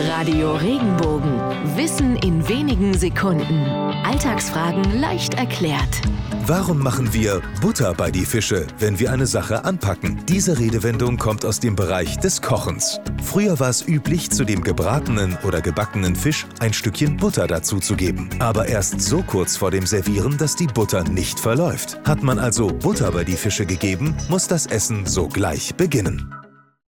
Radio Regenbogen. Wissen in wenigen Sekunden. Alltagsfragen leicht erklärt. Warum machen wir Butter bei die Fische, wenn wir eine Sache anpacken? Diese Redewendung kommt aus dem Bereich des Kochens. Früher war es üblich, zu dem gebratenen oder gebackenen Fisch ein Stückchen Butter dazuzugeben. Aber erst so kurz vor dem Servieren, dass die Butter nicht verläuft. Hat man also Butter bei die Fische gegeben, muss das Essen sogleich beginnen.